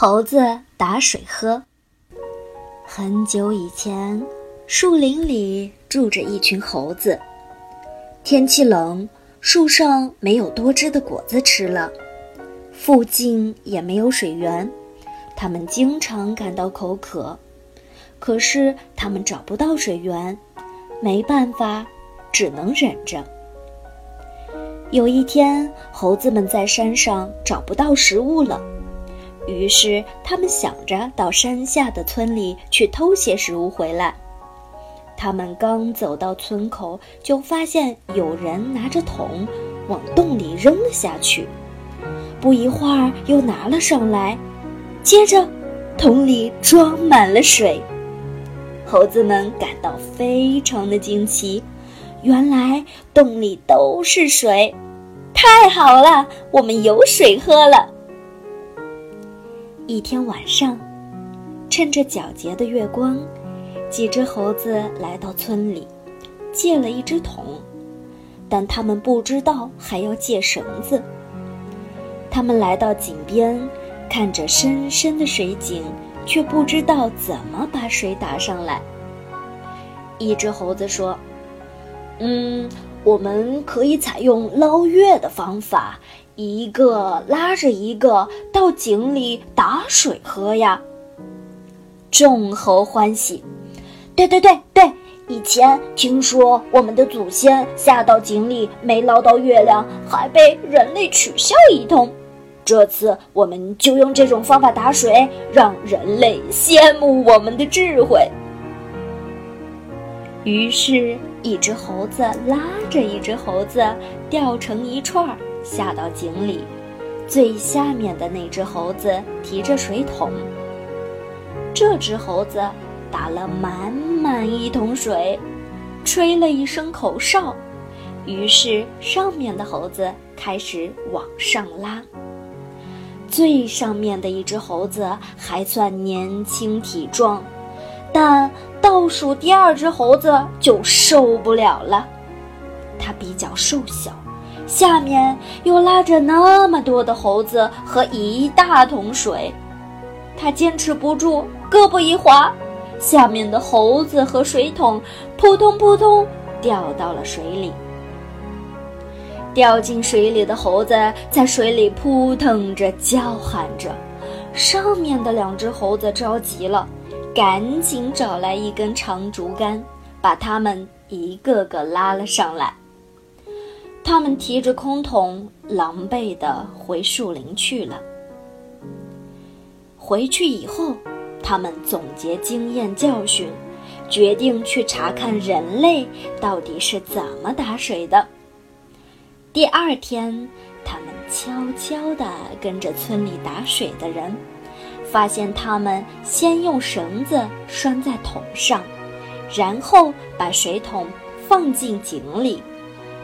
猴子打水喝。很久以前，树林里住着一群猴子。天气冷，树上没有多汁的果子吃了，附近也没有水源，它们经常感到口渴。可是它们找不到水源，没办法，只能忍着。有一天，猴子们在山上找不到食物了。于是，他们想着到山下的村里去偷些食物回来。他们刚走到村口，就发现有人拿着桶往洞里扔了下去。不一会儿，又拿了上来，接着，桶里装满了水。猴子们感到非常的惊奇，原来洞里都是水，太好了，我们有水喝了。一天晚上，趁着皎洁的月光，几只猴子来到村里，借了一只桶，但他们不知道还要借绳子。他们来到井边，看着深深的水井，却不知道怎么把水打上来。一只猴子说：“嗯，我们可以采用捞月的方法。”一个拉着一个到井里打水喝呀。众猴欢喜，对对对对，以前听说我们的祖先下到井里没捞到月亮，还被人类取笑一通。这次我们就用这种方法打水，让人类羡慕我们的智慧。于是，一只猴子拉着一只猴子，吊成一串儿。下到井里，最下面的那只猴子提着水桶。这只猴子打了满满一桶水，吹了一声口哨，于是上面的猴子开始往上拉。最上面的一只猴子还算年轻体壮，但倒数第二只猴子就受不了了，它比较瘦小。下面又拉着那么多的猴子和一大桶水，他坚持不住，胳膊一滑，下面的猴子和水桶扑通扑通掉到了水里。掉进水里的猴子在水里扑腾着，叫喊着。上面的两只猴子着急了，赶紧找来一根长竹竿，把它们一个个拉了上来。他们提着空桶，狼狈地回树林去了。回去以后，他们总结经验教训，决定去查看人类到底是怎么打水的。第二天，他们悄悄地跟着村里打水的人，发现他们先用绳子拴在桶上，然后把水桶放进井里。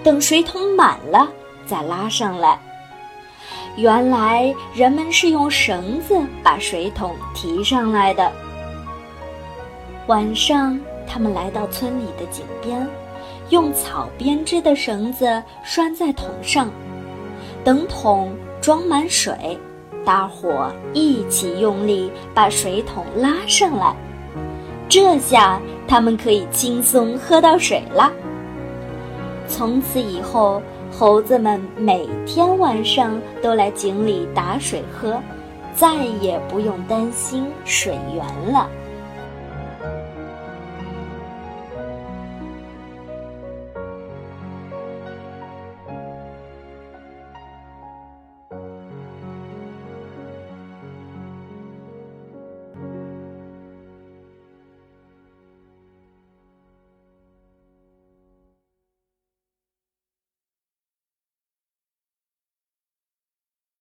等水桶满了，再拉上来。原来人们是用绳子把水桶提上来的。晚上，他们来到村里的井边，用草编织的绳子拴在桶上。等桶装满水，大伙一起用力把水桶拉上来。这下他们可以轻松喝到水了。从此以后，猴子们每天晚上都来井里打水喝，再也不用担心水源了。